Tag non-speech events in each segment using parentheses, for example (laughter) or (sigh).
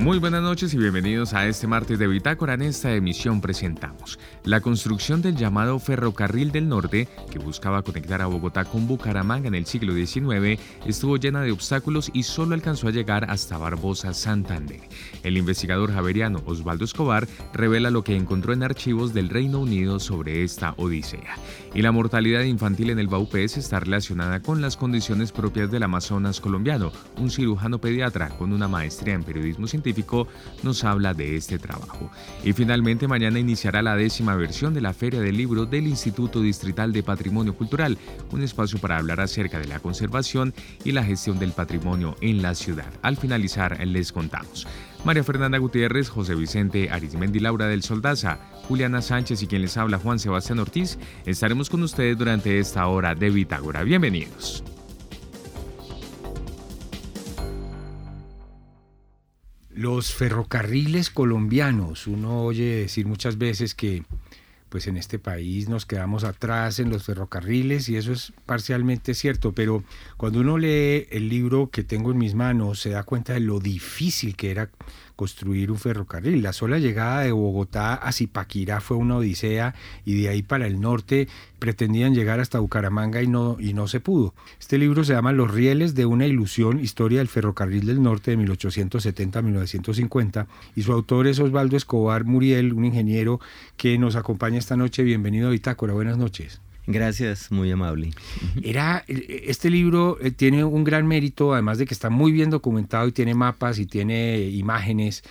Muy buenas noches y bienvenidos a este martes de Bitácora. En esta emisión presentamos la construcción del llamado Ferrocarril del Norte, que buscaba conectar a Bogotá con Bucaramanga en el siglo XIX, estuvo llena de obstáculos y solo alcanzó a llegar hasta Barbosa, Santander. El investigador javeriano Osvaldo Escobar revela lo que encontró en archivos del Reino Unido sobre esta odisea. Y la mortalidad infantil en el Baupés está relacionada con las condiciones propias del Amazonas colombiano. Un cirujano pediatra con una maestría en periodismo científico nos habla de este trabajo. Y finalmente mañana iniciará la décima versión de la Feria del Libro del Instituto Distrital de Patrimonio Cultural, un espacio para hablar acerca de la conservación y la gestión del patrimonio en la ciudad. Al finalizar les contamos. María Fernanda Gutiérrez, José Vicente Arizmendi Laura del Soldaza, Juliana Sánchez y quien les habla Juan Sebastián Ortiz, estaremos con ustedes durante esta hora de Bitágora. Bienvenidos. Los ferrocarriles colombianos, uno oye decir muchas veces que pues en este país nos quedamos atrás en los ferrocarriles y eso es parcialmente cierto, pero cuando uno lee el libro que tengo en mis manos se da cuenta de lo difícil que era construir un ferrocarril. La sola llegada de Bogotá a Zipaquirá fue una odisea y de ahí para el norte pretendían llegar hasta Bucaramanga y no, y no se pudo. Este libro se llama Los rieles de una ilusión, historia del ferrocarril del norte de 1870-1950 y su autor es Osvaldo Escobar Muriel, un ingeniero que nos acompaña esta noche. Bienvenido a Bitácora, buenas noches. Gracias, muy amable. Era, este libro eh, tiene un gran mérito, además de que está muy bien documentado y tiene mapas y tiene imágenes.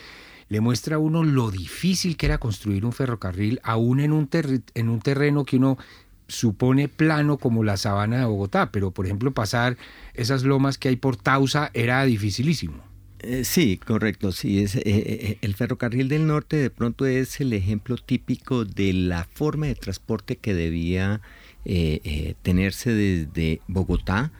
Le muestra a uno lo difícil que era construir un ferrocarril, aún en un, en un terreno que uno supone plano como la sabana de Bogotá, pero por ejemplo pasar esas lomas que hay por Tausa era dificilísimo. Eh, sí, correcto. Sí, es, eh, el ferrocarril del norte de pronto es el ejemplo típico de la forma de transporte que debía eh, eh, tenerse desde Bogotá,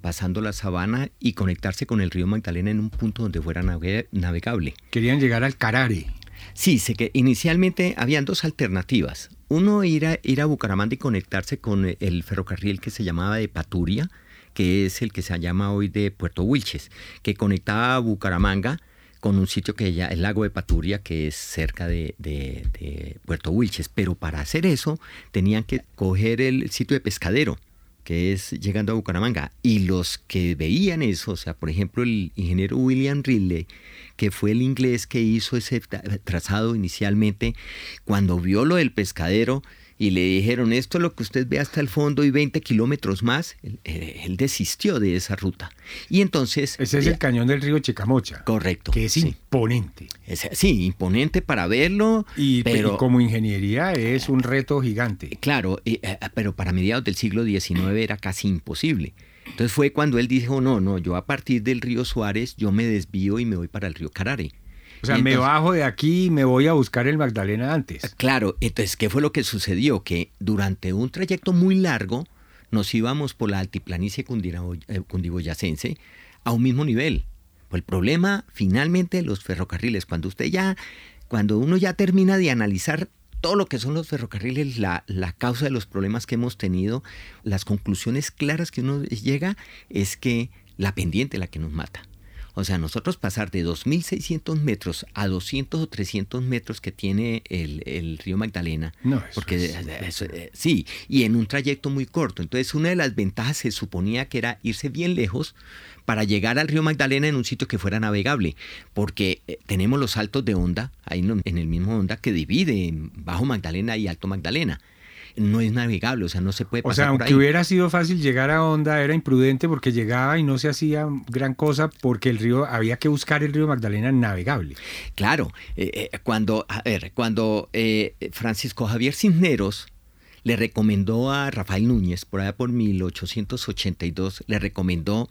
pasando la sabana y conectarse con el río Magdalena en un punto donde fuera navegable. Querían llegar al Carare. Sí, sé que inicialmente habían dos alternativas. Uno ir a, ir a Bucaramanga y conectarse con el ferrocarril que se llamaba de Paturia, que es el que se llama hoy de Puerto Wilches, que conectaba a Bucaramanga con un sitio que ya el lago de Paturia, que es cerca de, Puerto Wilches. Pero para hacer eso tenían que coger el sitio de pescadero, que es llegando a Bucaramanga. Y los que veían eso, o sea, por ejemplo, el ingeniero William Ridley, que fue el inglés que hizo ese trazado inicialmente, cuando vio lo del pescadero, y le dijeron, esto es lo que usted ve hasta el fondo y 20 kilómetros más, él, desistió de esa ruta. Y entonces... Ese es el cañón del río Chicamocha. Correcto. Que es imponente. sí, imponente para verlo. Y, pero, como ingeniería es un reto gigante. Claro, eh, eh, pero para mediados del siglo XIX era casi imposible. Entonces fue cuando él dijo, no, no, yo a partir del río Suárez, yo me desvío y me voy para el río Carare. O sea, me bajo de aquí y me voy a buscar el Magdalena antes. Ah, claro, entonces, ¿qué fue lo que sucedió? Que durante un trayecto muy largo nos íbamos por la altiplanicie eh, cundiboyacense a un mismo nivel. Pues el problema finalmente los ferrocarriles, cuando usted ya, cuando uno ya termina de analizar todo lo que son los ferrocarriles, la, la, causa de los problemas que hemos tenido, las conclusiones claras que uno llega es que la pendiente es la que nos mata. O sea, nosotros pasar de 2.600 metros a 200 o 300 metros que tiene el, río Magdalena. No, porque eh, sí, y en un trayecto muy corto. Entonces, una de las ventajas se suponía que era irse bien lejos para llegar al río Magdalena en un sitio que fuera navegable, porque eh, tenemos los saltos de onda, ahí en el mismo onda que divide Bajo Magdalena y Alto Magdalena no es navegable, o sea, no se puede pasar. O sea, aunque hubiera sido fácil llegar a Onda, era imprudente porque llegaba y no se hacía gran cosa porque el río, había que buscar el río Magdalena navegable. Claro, eh, eh, cuando, a ver, cuando eh, Francisco Javier Cisneros le recomendó a Rafael Núñez, por allá por 1882, le recomendó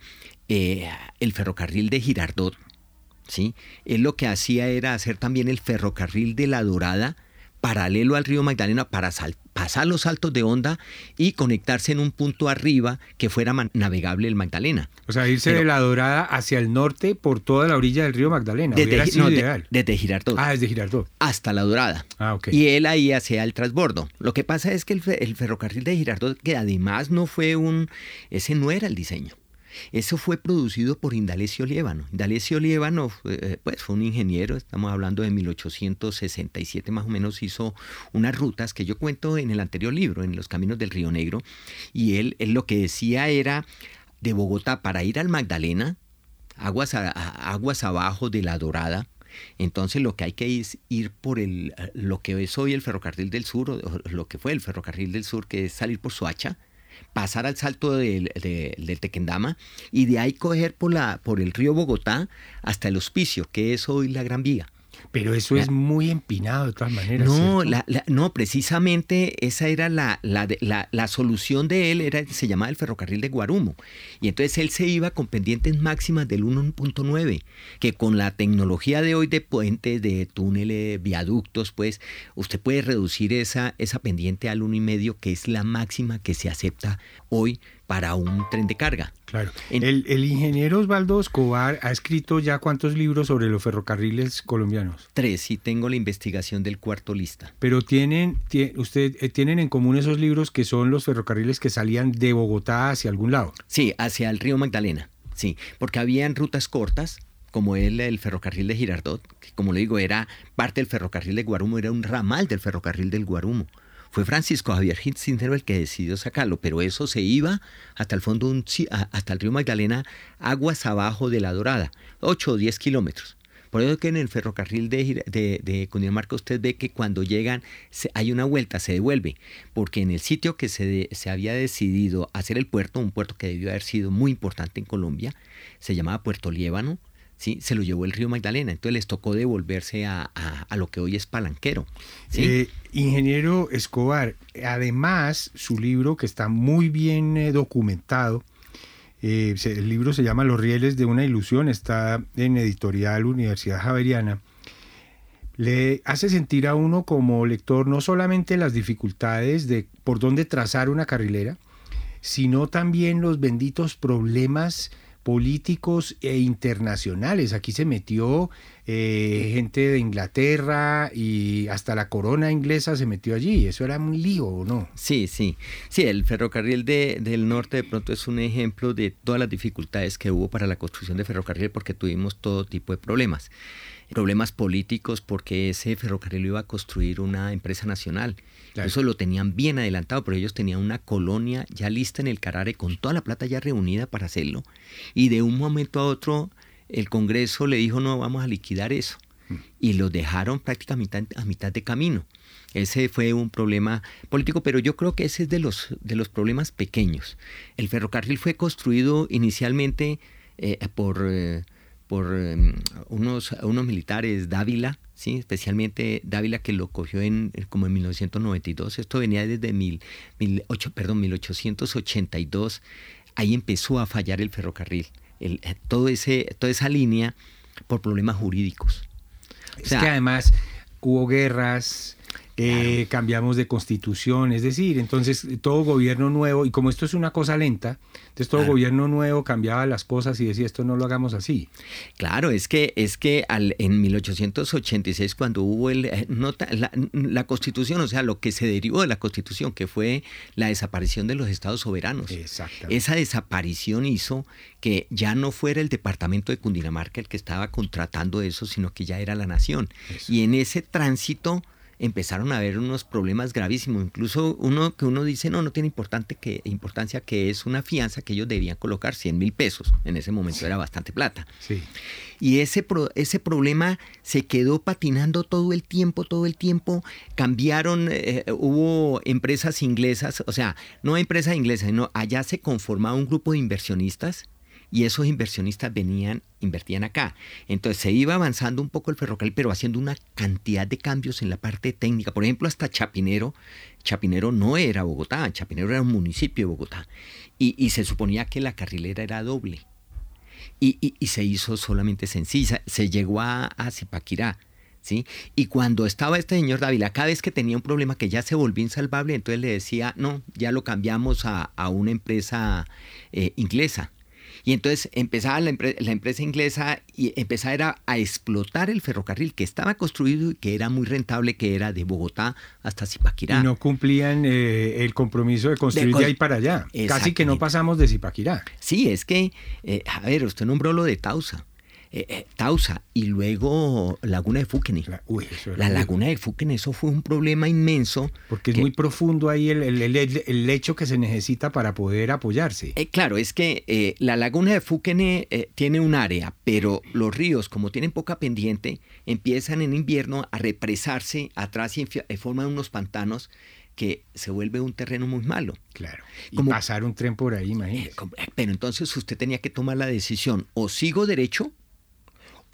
el ferrocarril de Girardot, ¿sí? Él lo que hacía era hacer también el ferrocarril de La Dorada, paralelo al río Magdalena para pasar los saltos de onda y conectarse en un punto arriba que fuera navegable el Magdalena. O sea, irse de la Dorada hacia el norte por toda la orilla del río Magdalena. Desde, no, desde Girardot. Ah, desde Girardot. Hasta la Dorada. Ah, ok. Y él ahí hacía el transbordo. Lo que pasa es que el, el ferrocarril de Girardot, que además no fue un... Ese no era el diseño. Eso fue producido por Indalecio Liébano. Indalecio Liébano eh, pues, fue un ingeniero, estamos hablando de 1867 más o menos, hizo unas rutas que yo cuento en el anterior libro, en los caminos del Río Negro, y él, lo que decía era de Bogotá para ir al Magdalena, aguas, aguas abajo de la Dorada, entonces lo que hay que es ir por el, lo que es hoy el ferrocarril del sur, o lo que fue el ferrocarril del sur, que es salir por Soacha, pasar al salto del, Tequendama y de ahí coger por, la, por el río Bogotá hasta el hospicio, que es hoy la Gran Vía. Pero eso es muy empinado de todas maneras. No, no precisamente esa era la, la, solución de él, era, se llamaba el ferrocarril de Guarumo. Y entonces él se iba con pendientes máximas del 1.9, que con la tecnología de hoy de puentes, de túneles, viaductos, pues usted puede reducir esa, esa pendiente al 1.5, que es la máxima que se acepta hoy para un tren de carga. Claro. el, ingeniero Osvaldo Escobar ha escrito ya cuántos libros sobre los ferrocarriles colombianos. Tres, y tengo la investigación del cuarto lista. Pero tienen, usted, eh, tienen en común esos libros que son los ferrocarriles que salían de Bogotá hacia algún lado. Sí, hacia el río Magdalena. Sí, porque habían rutas cortas, como el, el ferrocarril de Girardot, que como le digo, era parte del ferrocarril de Guarumo, era un ramal del ferrocarril del Guarumo. Fue Francisco Javier Cincero el que decidió sacarlo, pero eso se iba hasta el fondo, hasta el río Magdalena, aguas abajo de la Dorada, 8 o 10 kilómetros. Por eso que en el ferrocarril de, de, Cundinamarca usted ve que cuando llegan hay una vuelta, se devuelve, porque en el sitio que se, se había decidido hacer el puerto, un puerto que debió haber sido muy importante en Colombia, se llamaba Puerto Liébano, ¿sí? se lo llevó el río Magdalena, entonces les tocó devolverse a, lo que hoy es Palanquero. Eh, ingeniero Escobar, además su libro que está muy bien eh, documentado, eh, el libro se llama Los rieles de una ilusión, está en editorial Universidad Javeriana, le hace sentir a uno como lector no solamente las dificultades de por dónde trazar una carrilera, sino también los benditos problemas políticos e internacionales. Aquí se metió eh, gente de Inglaterra y hasta la corona inglesa se metió allí. Eso era un lío, ¿no? Sí, sí. Sí, el ferrocarril de, del norte de pronto es un ejemplo de todas las dificultades que hubo para la construcción de ferrocarril porque tuvimos todo tipo de problemas problemas políticos porque ese ferrocarril lo iba a construir una empresa nacional. Eso lo tenían bien adelantado, pero ellos tenían una colonia ya lista en el Carare con toda la plata ya reunida para hacerlo. Y de un momento a otro el Congreso le dijo, no, vamos a liquidar eso. Mm. Y lo dejaron prácticamente a mitad de camino. Ese fue un problema político, pero yo creo que ese es de los, de los problemas pequeños. El ferrocarril fue construido inicialmente eh, por... Eh, por em, unos, unos militares Dávila, ¿sí? especialmente Dávila que lo cogió en, como en 1992, esto venía desde mil, mil perdón, 1882, ahí empezó a fallar el ferrocarril, el, eh, todo ese, toda esa línea por problemas jurídicos. Es que además hubo guerras, eh, cambiamos de constitución, es decir, entonces todo gobierno nuevo, y como esto es una cosa lenta, entonces todo gobierno nuevo cambiaba las cosas y decía esto no lo hagamos así. Claro, es que, es que al, en 1886 cuando hubo el, eh, la, la, constitución, o sea, lo que se derivó de la constitución, que fue la desaparición de los estados soberanos. Esa desaparición hizo que ya no fuera el departamento de Cundinamarca el que estaba contratando eso, sino que ya era la nación. Y en ese tránsito empezaron a haber unos problemas gravísimos, incluso uno que uno dice, no, no tiene importante que, importancia que es una fianza que ellos debían colocar 100 mil pesos, en ese momento era bastante plata. Sí. Y ese, ese problema se quedó patinando todo el tiempo, todo el tiempo, cambiaron, eh, hubo empresas inglesas, o sea, no empresas inglesas, sino allá se conformaba un grupo de inversionistas y esos inversionistas venían, invertían acá. Entonces se iba avanzando un poco el ferrocarril, pero haciendo una cantidad de cambios en la parte técnica. Por ejemplo, hasta Chapinero, Chapinero no era Bogotá, Chapinero era un municipio de Bogotá. Y, se suponía que la carrilera era doble. Y, se hizo solamente sencilla. Se llegó a, a Zipaquirá ¿sí? Y cuando estaba este señor Dávila, cada vez que tenía un problema que ya se volvía insalvable, entonces le decía, no, ya lo cambiamos a, una empresa eh, inglesa. Y entonces empezaba la, empresa inglesa y empezaba a explotar el ferrocarril que estaba construido y que era muy rentable, que era de Bogotá hasta Zipaquirá. Y no cumplían eh, el compromiso de construir de, ahí para allá. Casi que no pasamos de Zipaquirá. Sí, es que, eh, a ver, usted nombró lo de Tausa. Eh, eh, Tausa y luego Laguna de Fúquene. La, Laguna de Fúquene, eso fue un problema inmenso. Porque es muy profundo ahí el, el, lecho que se necesita para poder apoyarse. Eh, claro, es que la Laguna de Fúquene tiene un área, pero los ríos, como tienen poca pendiente, empiezan en invierno a represarse atrás y forman unos pantanos que se vuelve un terreno muy malo. Claro. Y pasar un tren por ahí, imagínese. pero entonces usted tenía que tomar la decisión, o sigo derecho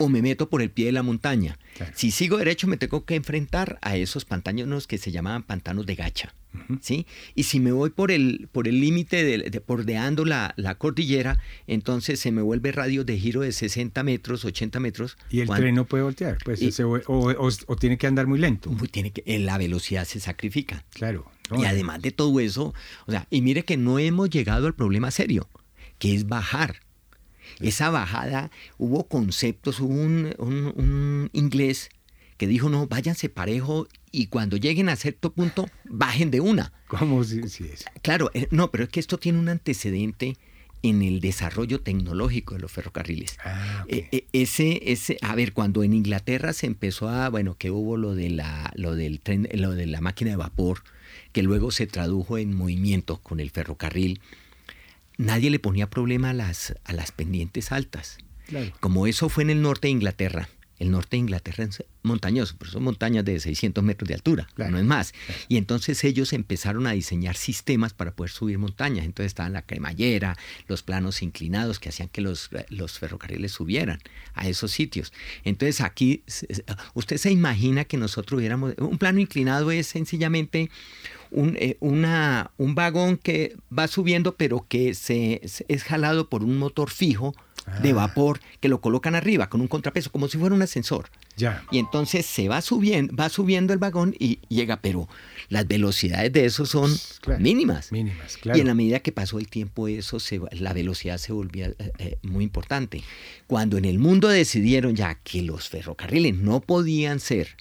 o me meto por el pie de la montaña. Si sigo derecho me tengo que enfrentar a esos pantanos que se llamaban pantanos de gacha. ¿sí? Y si me voy por el por el límite, de, bordeando la, cordillera, entonces se me vuelve radio de giro de 60 metros, 80 metros. Y el tren no puede voltear, pues o, tiene que andar muy lento. tiene que, la velocidad se sacrifica. Claro. y además de todo eso, o sea, y mire que no hemos llegado al problema serio, que es bajar esa bajada, hubo conceptos, hubo un, inglés que dijo, no, váyanse parejo y cuando lleguen a cierto punto, bajen de una. ¿Cómo si, es? Claro, eh, no, pero es que esto tiene un antecedente en el desarrollo tecnológico de los ferrocarriles. Ah, eh, eh, ese, ese, a ver, cuando en Inglaterra se empezó a, bueno, que hubo lo de la, lo del tren, lo de la máquina de vapor, que luego se tradujo en movimiento con el ferrocarril nadie le ponía problema a las, a las pendientes altas. Como eso fue en el norte de Inglaterra. El norte de Inglaterra es montañoso, pero son montañas de 600 metros de altura, no es más. Y entonces ellos empezaron a diseñar sistemas para poder subir montañas. Entonces estaban la cremallera, los planos inclinados que hacían que los, los ferrocarriles subieran a esos sitios. Entonces aquí, usted se imagina que nosotros hubiéramos... Un plano inclinado es sencillamente un, eh, una, un vagón que va subiendo, pero que se, es jalado por un motor fijo de ah. vapor que lo colocan arriba con un contrapeso, como si fuera un ascensor. Ya. Y entonces se va subiendo, va subiendo el vagón y llega, pero las velocidades de eso son mínimas. Mínimas, claro. Y en la medida que pasó el tiempo, eso se, la velocidad se volvía eh, eh, muy importante. Cuando en el mundo decidieron ya que los ferrocarriles no podían ser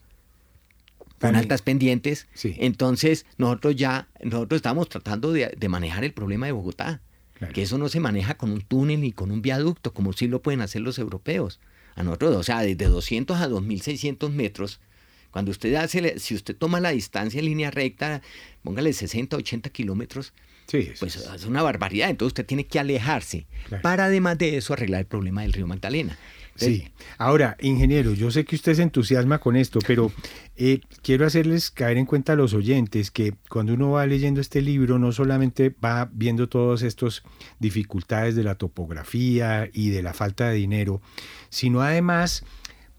con altas pendientes. Entonces, nosotros ya, nosotros estamos tratando de, manejar el problema de Bogotá. Que eso no se maneja con un túnel ni con un viaducto, como sí lo pueden hacer los europeos. A nosotros, o sea, desde 200 a 2600 metros, cuando usted hace, si usted toma la distancia en línea recta, póngale 60, 80 kilómetros, pues es una barbaridad. Entonces usted tiene que alejarse para además de eso arreglar el problema del río Magdalena. Sí. Ahora, ingeniero, yo sé que usted se entusiasma con esto, pero eh, quiero hacerles caer en cuenta a los oyentes que cuando uno va leyendo este libro no solamente va viendo todas estas dificultades de la topografía y de la falta de dinero, sino además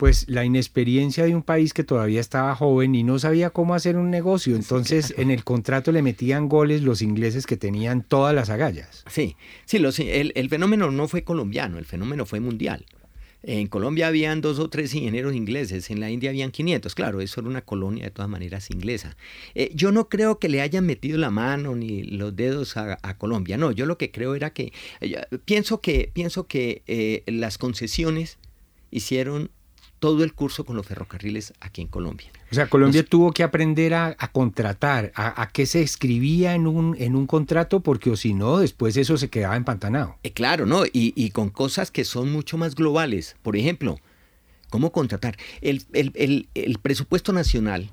pues la inexperiencia de un país que todavía estaba joven y no sabía cómo hacer un negocio. Entonces en el contrato le metían goles los ingleses que tenían todas las agallas. Sí, sí, el, el fenómeno no fue colombiano, el fenómeno fue mundial. En Colombia habían dos o tres ingenieros ingleses, en la India habían 500, claro, eso era una colonia de todas maneras inglesa. Eh, yo no creo que le hayan metido la mano ni los dedos a, Colombia, no, yo lo que creo era que, eh, pienso que, pienso que eh, las concesiones hicieron todo el curso con los ferrocarriles aquí en Colombia. O sea, Colombia tuvo que aprender a, contratar, a, qué se escribía en un, en un contrato, porque o si no, después eso se quedaba empantanado. Eh, claro, ¿no? Y, y, con cosas que son mucho más globales. Por ejemplo, ¿cómo contratar? El, el, el, el presupuesto nacional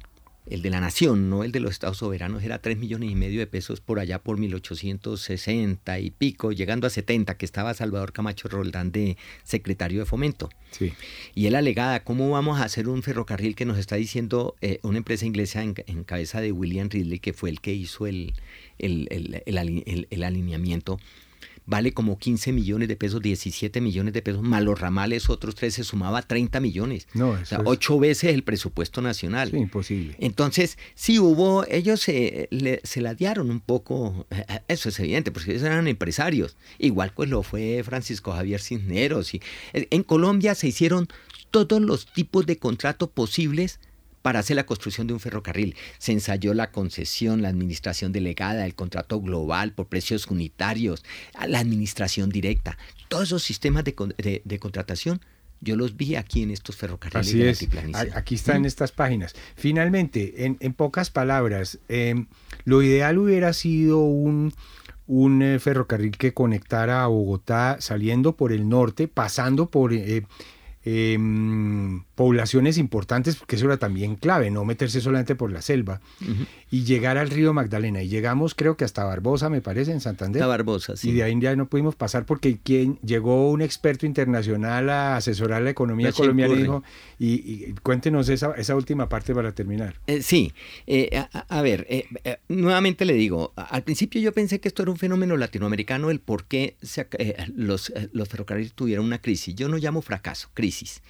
el de la nación, no el de los estados soberanos, era 3 millones y medio de pesos por allá por 1860 y pico, llegando a 70, que estaba Salvador Camacho Roldán de secretario de fomento. Sí. Y él alegada, ¿cómo vamos a hacer un ferrocarril que nos está diciendo eh, una empresa inglesa en, cabeza de William Ridley, que fue el que hizo el, el, el alineamiento? Vale como 15 millones de pesos, 17 millones de pesos, más los ramales, otros tres, se sumaba 30 millones. No, o sea, ocho veces el presupuesto nacional. Sí, imposible. Entonces, sí hubo, ellos se, le, se ladearon un poco, (laughs) eso es evidente, porque ellos eran empresarios. Igual pues lo fue Francisco Javier Cisneros. Y, eh, en Colombia se hicieron todos los tipos de contratos posibles para hacer la construcción de un ferrocarril. Se ensayó la concesión, la administración delegada, el contrato global por precios unitarios, la administración directa. Todos esos sistemas de, contratación yo los vi aquí en estos ferrocarriles Así es. Aquí está en estas páginas. Finalmente, en, pocas palabras, em, lo ideal hubiera sido un, un eh, ferrocarril que conectara a Bogotá saliendo por el norte, pasando por eh, Em, poblaciones importantes, porque eso era también clave, no meterse solamente por la selva, y llegar al río Magdalena. Y llegamos, creo que hasta Barbosa, me parece, en Santander. Hasta Barbosa, sí. Y de ahí ya no pudimos pasar porque quien, llegó un experto internacional a asesorar la economía colombiana y dijo, y, cuéntenos esa, esa, última parte para terminar. Eh, sí, eh, a, ver, eh, nuevamente le digo, al principio yo pensé que esto era un fenómeno latinoamericano, el por qué los, los ferrocarriles tuvieron una crisis. Yo no llamo fracaso, crisis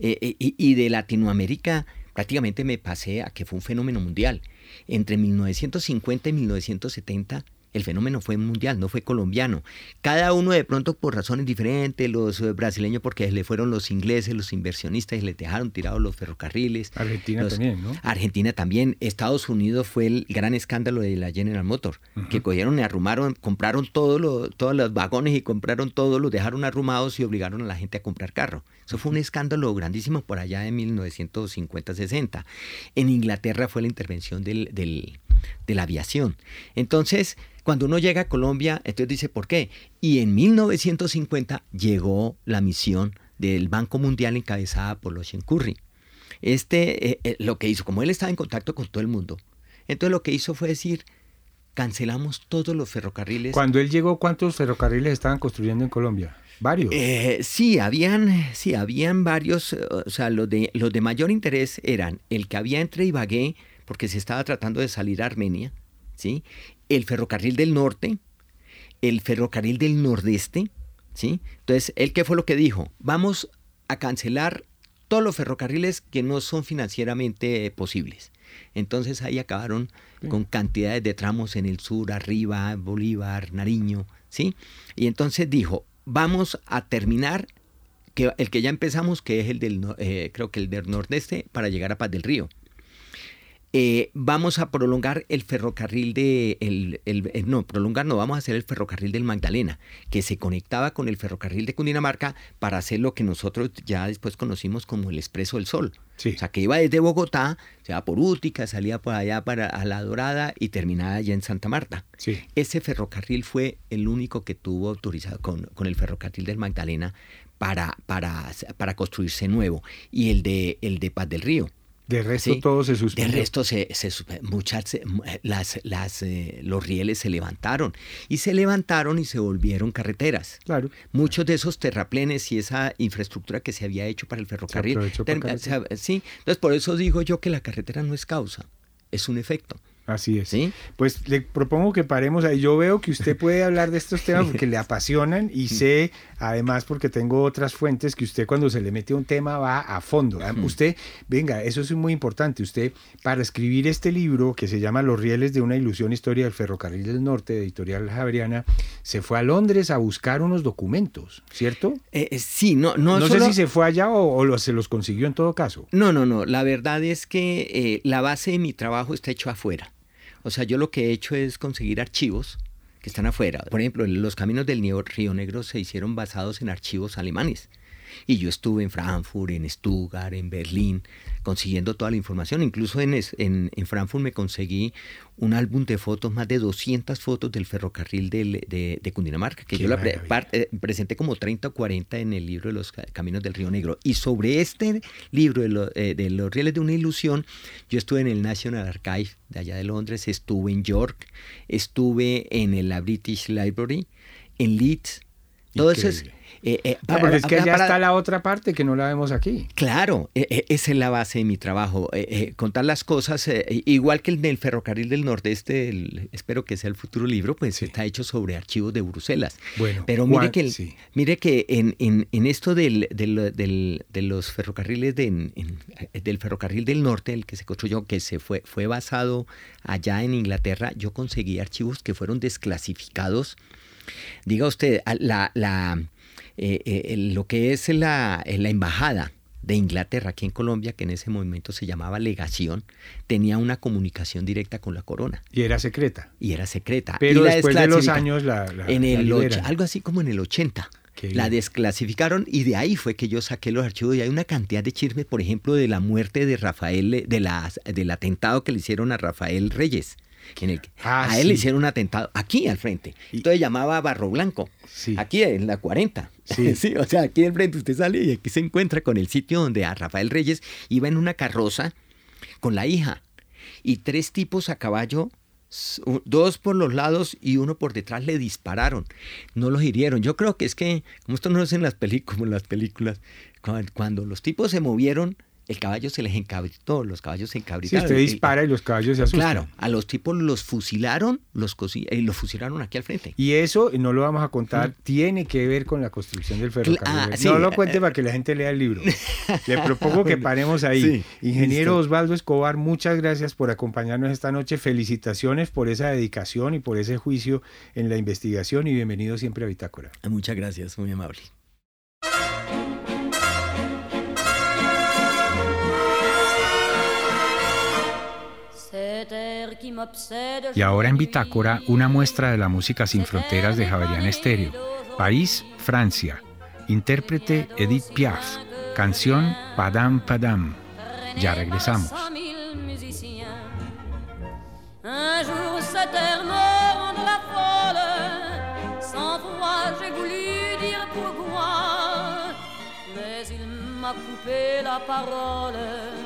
eh, y, de Latinoamérica prácticamente me pasé a que fue un fenómeno mundial. Entre 1950 y 1970 el fenómeno fue mundial, no fue colombiano. Cada uno de pronto por razones diferentes, los eh, brasileños porque le fueron los ingleses, los inversionistas y les dejaron tirados los ferrocarriles. Argentina también, ¿no? Argentina también. Estados Unidos fue el gran escándalo de la General Motors, que cogieron y arrumaron, compraron todos los vagones y compraron todos, los dejaron arrumados y obligaron a la gente a comprar carro. Eso fue un escándalo grandísimo por allá de 1950-60. En Inglaterra fue la intervención de la aviación. Entonces, cuando uno llega a Colombia, entonces dice, ¿por qué? Y en 1950 llegó la misión del Banco Mundial encabezada por los Curry. Este, eh, eh, lo que hizo, como él estaba en contacto con todo el mundo, entonces lo que hizo fue decir, cancelamos todos los ferrocarriles. Cuando él llegó, ¿cuántos ferrocarriles estaban construyendo en Colombia? ¿Varios? Eh, sí, habían, sí, habían varios. O sea, los de, los de mayor interés eran el que había entre Ibagué, porque se estaba tratando de salir a Armenia, ¿sí? el ferrocarril del norte, el ferrocarril del nordeste. ¿sí? Entonces, ¿él qué fue lo que dijo? Vamos a cancelar todos los ferrocarriles que no son financieramente posibles. Entonces ahí acabaron con cantidades de tramos en el sur, arriba, Bolívar, Nariño, ¿sí? Y entonces dijo, vamos a terminar que el que ya empezamos, que es el del, eh, creo que el del nordeste, para llegar a Paz del Río. Eh, vamos a prolongar el ferrocarril de, el, no, prolongar no, vamos a hacer el ferrocarril del Magdalena, que se conectaba con el ferrocarril de Cundinamarca para hacer lo que nosotros ya después conocimos como el Expreso del Sol. O sea, que iba desde Bogotá, se iba por Útica, salía por allá para a La Dorada y terminaba allá en Santa Marta. Ese ferrocarril fue el único que tuvo autorizado con, con el ferrocarril del Magdalena para, para, para construirse nuevo. Y el de, el de Paz del Río de resto todo se suspendió. De resto se, se muchas las, las eh, los rieles se levantaron y se levantaron y se volvieron carreteras. Claro. Muchos de esos terraplenes y esa infraestructura que se había hecho para el ferrocarril. sí, entonces por eso digo yo que la carretera no es causa, es un efecto. Así es. Pues le propongo que paremos ahí. Yo veo que usted puede hablar de estos temas porque le (laughs) apasionan y sé, además, porque tengo otras fuentes, que usted cuando se le mete un tema va a fondo. Usted, venga, eso es muy importante. Usted, para escribir este libro que se llama Los rieles de una ilusión, historia del ferrocarril del norte, de editorial Javeriana, se fue a Londres a buscar unos documentos, ¿cierto? Eh, eh, sí, no, no. No sé si se fue allá o, se los consiguió en todo caso. No, no, no. La verdad es que eh, la base de mi trabajo está hecho afuera. O sea, yo lo que he hecho es conseguir archivos que están afuera. Por ejemplo, los caminos del Río Negro se hicieron basados en archivos alemanes. Y yo estuve en Frankfurt, en Stuttgart, en Berlín, consiguiendo toda la información. Incluso en, en, en Frankfurt me conseguí un álbum de fotos, más de 200 fotos del ferrocarril de, de, Cundinamarca, que yo la eh, presenté como 30 o 40 en el libro de los Caminos del Río Negro. Y sobre este libro de, eh, de los rieles de una ilusión, yo estuve en el National Archive de allá de Londres, estuve en York, estuve en la British Library, en Leeds. Todo eso es, eh, eh, porque es que ya está la otra parte que no la vemos aquí. Claro, e, e, esa es la base de mi trabajo. Eh, contar las cosas, igual que el del ferrocarril del Nordeste, espero que sea el futuro libro, pues está hecho sobre archivos de Bruselas. Bueno, pero mire que, mire que en, en, esto del, del, de los ferrocarriles del ferrocarril del norte, el que se construyó, que se fue, fue basado allá en Inglaterra, yo conseguí archivos que fueron desclasificados. Diga usted, la, la eh, eh, lo que es la, la embajada de Inglaterra aquí en Colombia, que en ese momento se llamaba legación, tenía una comunicación directa con la corona. Y era secreta. Y era secreta. Pero y después de los años la, en el algo así como en el 80. la desclasificaron y de ahí fue que yo saqué los archivos y hay una cantidad de chismes, por ejemplo, de la muerte de Rafael, de la, del atentado que le hicieron a Rafael Reyes. En el, ah, a él le hicieron un atentado aquí al frente. Entonces llamaba Barro Blanco, aquí en la 40. (laughs) Sí. o sea, aquí al frente usted sale y aquí se encuentra con el sitio donde a Rafael Reyes iba en una carroza con la hija y tres tipos a caballo dos por los lados y uno por detrás le dispararon. No los hirieron. Yo creo que es que, como esto no es en las, películas, como en las películas, cuando los tipos se movieron, el caballo se les encabritó, los caballos se encabritaron. Si usted dispara y los caballos se asustan. Claro, a los tipos los fusilaron, los y eh, los fusilaron aquí al frente. Y eso, no lo vamos a contar, tiene que ver con la construcción del ferrocarril. Ah, no lo cuente para que la gente lea el libro. Le (laughs) propongo que paremos ahí. Ingeniero Osvaldo Escobar, muchas gracias por acompañarnos esta noche. Felicitaciones por esa dedicación y por ese juicio en la investigación y bienvenido siempre a Bitácora. Muchas gracias, muy amable. Y ahora en Bitácora, una muestra de la música sin fronteras de Javerian Estéreo. País, Francia. Intérprete Edith Piaf. Canción Padam Padam. Ya regresamos. Coupé la parole.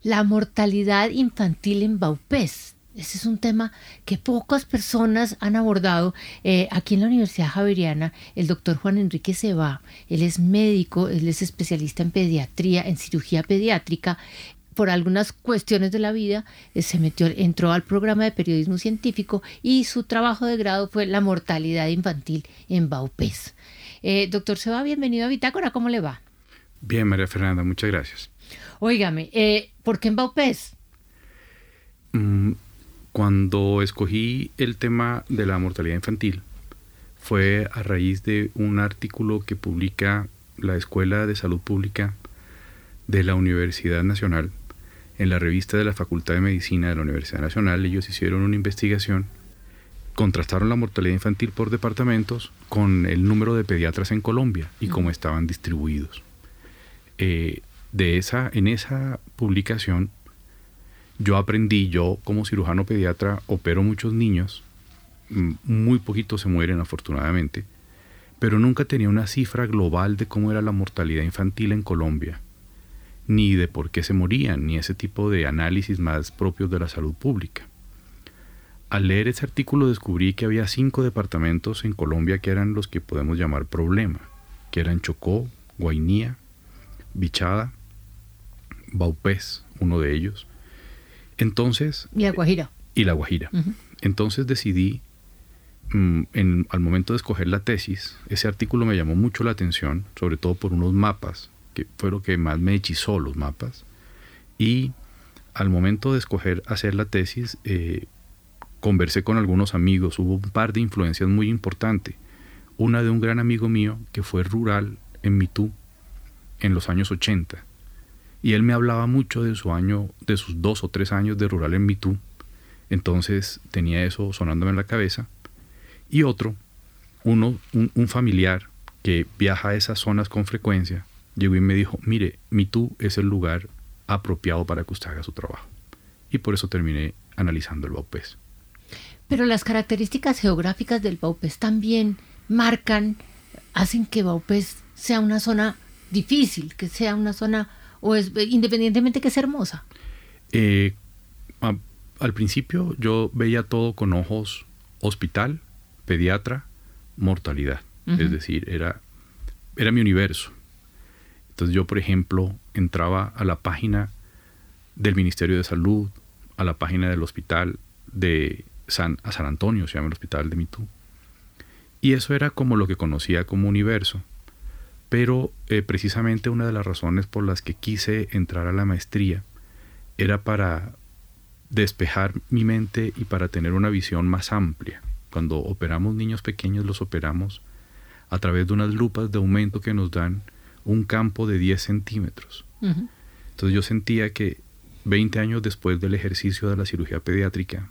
La mortalidad infantil en Baupés. Ese es un tema que pocas personas han abordado. Eh, aquí en la Universidad Javeriana, el doctor Juan Enrique Seba, él es médico, él es especialista en pediatría, en cirugía pediátrica, por algunas cuestiones de la vida, eh, se metió, entró al programa de periodismo científico y su trabajo de grado fue la mortalidad infantil en Baupés. Eh, doctor Seba, bienvenido a Bitácora, ¿cómo le va? Bien, María Fernanda, muchas gracias. Óigame, eh, ¿por qué en Baupés? Mm, cuando escogí el tema de la mortalidad infantil, fue a raíz de un artículo que publica la Escuela de Salud Pública de la Universidad Nacional en la revista de la Facultad de Medicina de la Universidad Nacional, ellos hicieron una investigación, contrastaron la mortalidad infantil por departamentos con el número de pediatras en Colombia y cómo estaban distribuidos. Eh, de esa, en esa publicación yo aprendí, yo como cirujano pediatra opero muchos niños, muy poquitos se mueren afortunadamente, pero nunca tenía una cifra global de cómo era la mortalidad infantil en Colombia ni de por qué se morían, ni ese tipo de análisis más propios de la salud pública. Al leer ese artículo descubrí que había cinco departamentos en Colombia que eran los que podemos llamar problema, que eran Chocó, Guainía, Bichada, Baupés, uno de ellos. Entonces... Y la Guajira. Y la Guajira. Entonces decidí, mm, en, al momento de escoger la tesis, ese artículo me llamó mucho la atención, sobre todo por unos mapas que fue lo que más me hechizó los mapas. Y al momento de escoger hacer la tesis, eh, conversé con algunos amigos, hubo un par de influencias muy importantes. Una de un gran amigo mío que fue rural en Mitú en los años 80. Y él me hablaba mucho de su año, de sus dos o tres años de rural en Mitú. Entonces tenía eso sonándome en la cabeza. Y otro, uno, un familiar que viaja a esas zonas con frecuencia, llegó y me dijo, mire, Mitú es el lugar apropiado para que usted haga su trabajo. Y por eso terminé analizando el Baupés. Pero las características geográficas del Baupés también marcan, hacen que Baupés sea una zona difícil, que sea una zona ¿O es independientemente que es hermosa? Eh, al principio yo veía todo con ojos hospital, pediatra, mortalidad. Es decir, era, era mi universo. Entonces yo, por ejemplo, entraba a la página del Ministerio de Salud, a la página del hospital de San, Antonio, se llama el hospital de Mitú. Y eso era como lo que conocía como universo. Pero eh, precisamente una de las razones por las que quise entrar a la maestría era para despejar mi mente y para tener una visión más amplia. Cuando operamos niños pequeños los operamos a través de unas lupas de aumento que nos dan un campo de 10 centímetros. Entonces yo sentía que 20 años después del ejercicio de la cirugía pediátrica,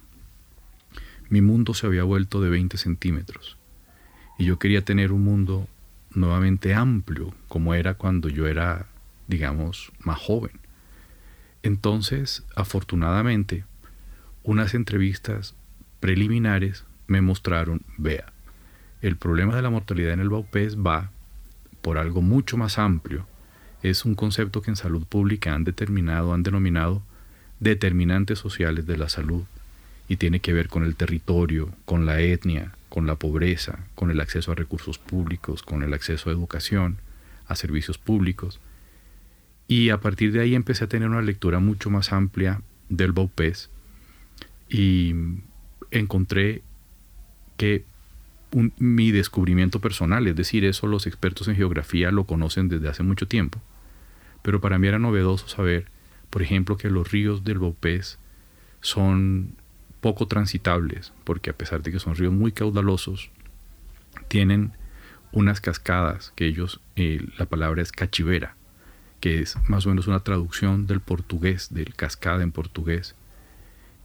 mi mundo se había vuelto de 20 centímetros. Y yo quería tener un mundo nuevamente amplio, como era cuando yo era, digamos, más joven. Entonces, afortunadamente, unas entrevistas preliminares me mostraron, vea, el problema de la mortalidad en el Baupés va por algo mucho más amplio. Es un concepto que en salud pública han determinado, han denominado determinantes sociales de la salud y tiene que ver con el territorio, con la etnia, con la pobreza, con el acceso a recursos públicos, con el acceso a educación, a servicios públicos. Y a partir de ahí empecé a tener una lectura mucho más amplia del Baupés y encontré que mi descubrimiento personal, es decir, eso los expertos en geografía lo conocen desde hace mucho tiempo, pero para mí era novedoso saber, por ejemplo, que los ríos del Baupés son poco transitables, porque a pesar de que son ríos muy caudalosos, tienen unas cascadas que ellos, eh, la palabra es cachivera, que es más o menos una traducción del portugués, del cascada en portugués.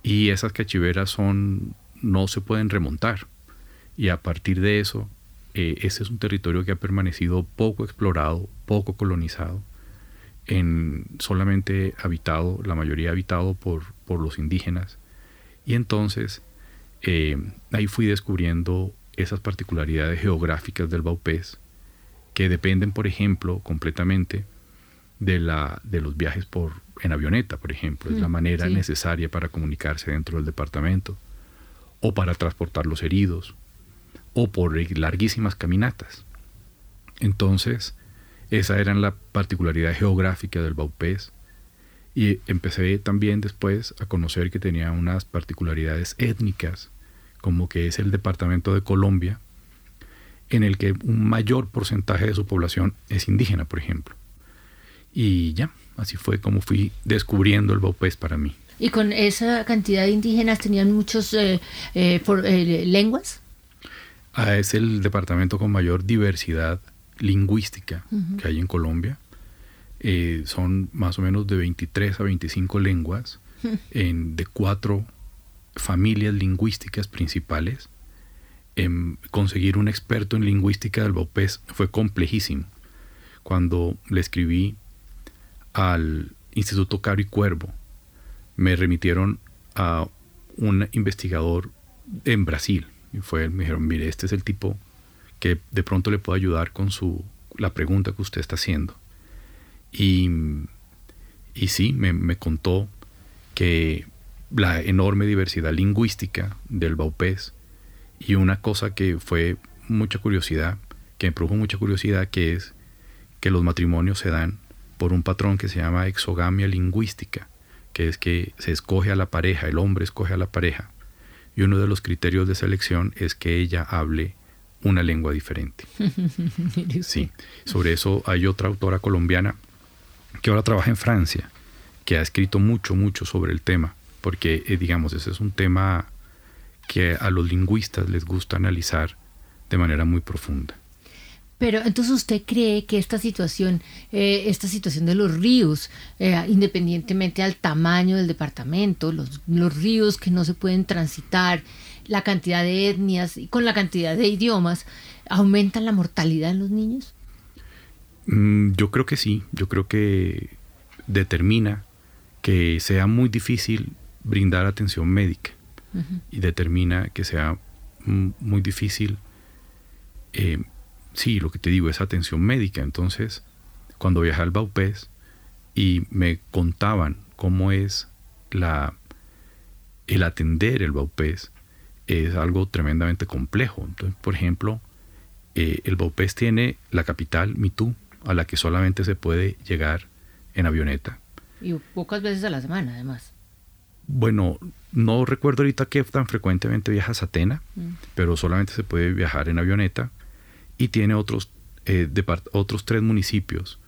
Y esas cachiveras son, no se pueden remontar. Y a partir de eso, eh, ese es un territorio que ha permanecido poco explorado, poco colonizado, en solamente habitado, la mayoría habitado por, por los indígenas y entonces eh, ahí fui descubriendo esas particularidades geográficas del Baupés que dependen, por ejemplo, completamente de, la, de los viajes por, en avioneta, por ejemplo. es la mm, manera necesaria para comunicarse dentro del departamento o para transportar los heridos o por larguísimas caminatas. Entonces, esa era la particularidad geográfica del Baupés y empecé también después a conocer que tenía unas particularidades étnicas, como que es el departamento de Colombia, en el que un mayor porcentaje de su población es indígena, por ejemplo. Y ya, así fue como fui descubriendo el Baupés para mí. ¿Y con esa cantidad de indígenas tenían muchos eh, eh, eh, lenguas? Ah, es el departamento con mayor diversidad lingüística que hay en Colombia. Eh, son más o menos de 23 a 25 lenguas (laughs) en, de cuatro familias lingüísticas principales. Em, conseguir un experto en lingüística del Baupés fue complejísimo. Cuando le escribí al Instituto Caro y Cuervo, me remitieron a un investigador en Brasil. Y fue, me dijeron, mire, este es el tipo que de pronto le puedo ayudar con su, la pregunta que usted está haciendo. Y, y sí, me, contó que la enorme diversidad lingüística del Baupés y una cosa que fue mucha curiosidad, que me produjo mucha curiosidad, que es que los matrimonios se dan por un patrón que se llama exogamia lingüística, que es que se escoge a la pareja, el hombre escoge a la pareja, y uno de los criterios de selección es que ella hable una lengua diferente. (laughs) sí, sobre eso hay otra autora colombiana que ahora trabaja en Francia, que ha escrito mucho, mucho sobre el tema, porque, eh, digamos, ese es un tema que a los lingüistas les gusta analizar de manera muy profunda. Pero entonces usted cree que esta situación, eh, esta situación de los ríos, eh, independientemente al tamaño del departamento, los, los, ríos que no se pueden transitar, la cantidad de etnias y con la cantidad de idiomas, aumentan la mortalidad en los niños? Mm, yo creo que sí, yo creo que determina que sea muy difícil brindar atención médica y determina que sea muy difícil, eh, sí, lo que te digo es atención médica. Entonces, cuando viajé al Baupés, y me contaban cómo es la, el atender el Baupés es algo tremendamente complejo. Entonces, por ejemplo, eh, el Baupés tiene la capital, Mitú, a la que solamente se puede llegar en avioneta. Y pocas veces a la semana, además. Bueno, no recuerdo ahorita qué tan frecuentemente viajas a Atena, mm. pero solamente se puede viajar en avioneta y tiene otros, eh, otros tres municipios